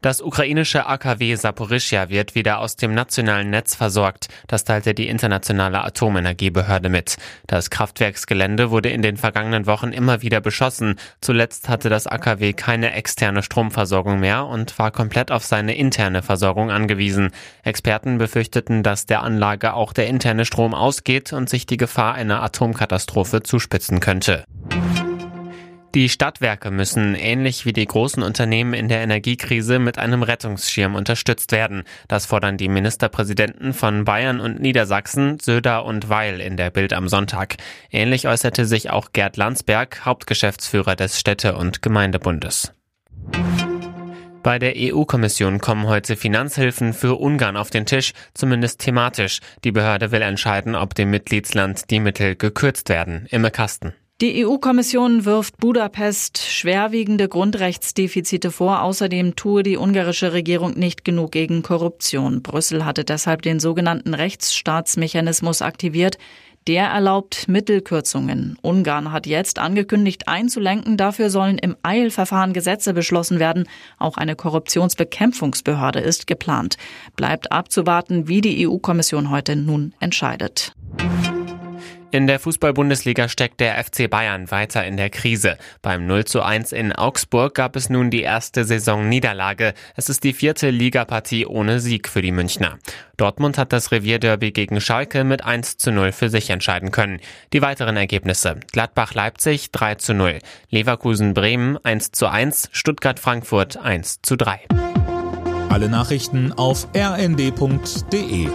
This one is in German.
Das ukrainische AKW Saporischja wird wieder aus dem nationalen Netz versorgt. Das teilte die internationale Atomenergiebehörde mit. Das Kraftwerksgelände wurde in den vergangenen Wochen immer wieder beschossen. Zuletzt hatte das AKW keine externe Stromversorgung mehr und war komplett auf seine interne Versorgung angewiesen. Experten befürchteten, dass der Anlage auch der interne Strom ausgeht und sich die Gefahr einer Atomkatastrophe zuspitzen könnte. Die Stadtwerke müssen, ähnlich wie die großen Unternehmen in der Energiekrise, mit einem Rettungsschirm unterstützt werden. Das fordern die Ministerpräsidenten von Bayern und Niedersachsen, Söder und Weil in der Bild am Sonntag. Ähnlich äußerte sich auch Gerd Landsberg, Hauptgeschäftsführer des Städte- und Gemeindebundes. Bei der EU-Kommission kommen heute Finanzhilfen für Ungarn auf den Tisch, zumindest thematisch. Die Behörde will entscheiden, ob dem Mitgliedsland die Mittel gekürzt werden. Imme Kasten. Die EU-Kommission wirft Budapest schwerwiegende Grundrechtsdefizite vor. Außerdem tue die ungarische Regierung nicht genug gegen Korruption. Brüssel hatte deshalb den sogenannten Rechtsstaatsmechanismus aktiviert. Der erlaubt Mittelkürzungen. Ungarn hat jetzt angekündigt, einzulenken. Dafür sollen im Eilverfahren Gesetze beschlossen werden. Auch eine Korruptionsbekämpfungsbehörde ist geplant. Bleibt abzuwarten, wie die EU-Kommission heute nun entscheidet. In der Fußball-Bundesliga steckt der FC Bayern weiter in der Krise. Beim 0 zu 1 in Augsburg gab es nun die erste Saison-Niederlage. Es ist die vierte Ligapartie ohne Sieg für die Münchner. Dortmund hat das Revierderby gegen Schalke mit 1 zu 0 für sich entscheiden können. Die weiteren Ergebnisse. Gladbach-Leipzig 3 zu 0. Leverkusen-Bremen 1 zu 1. Stuttgart-Frankfurt 1 zu 3. Alle Nachrichten auf rnd.de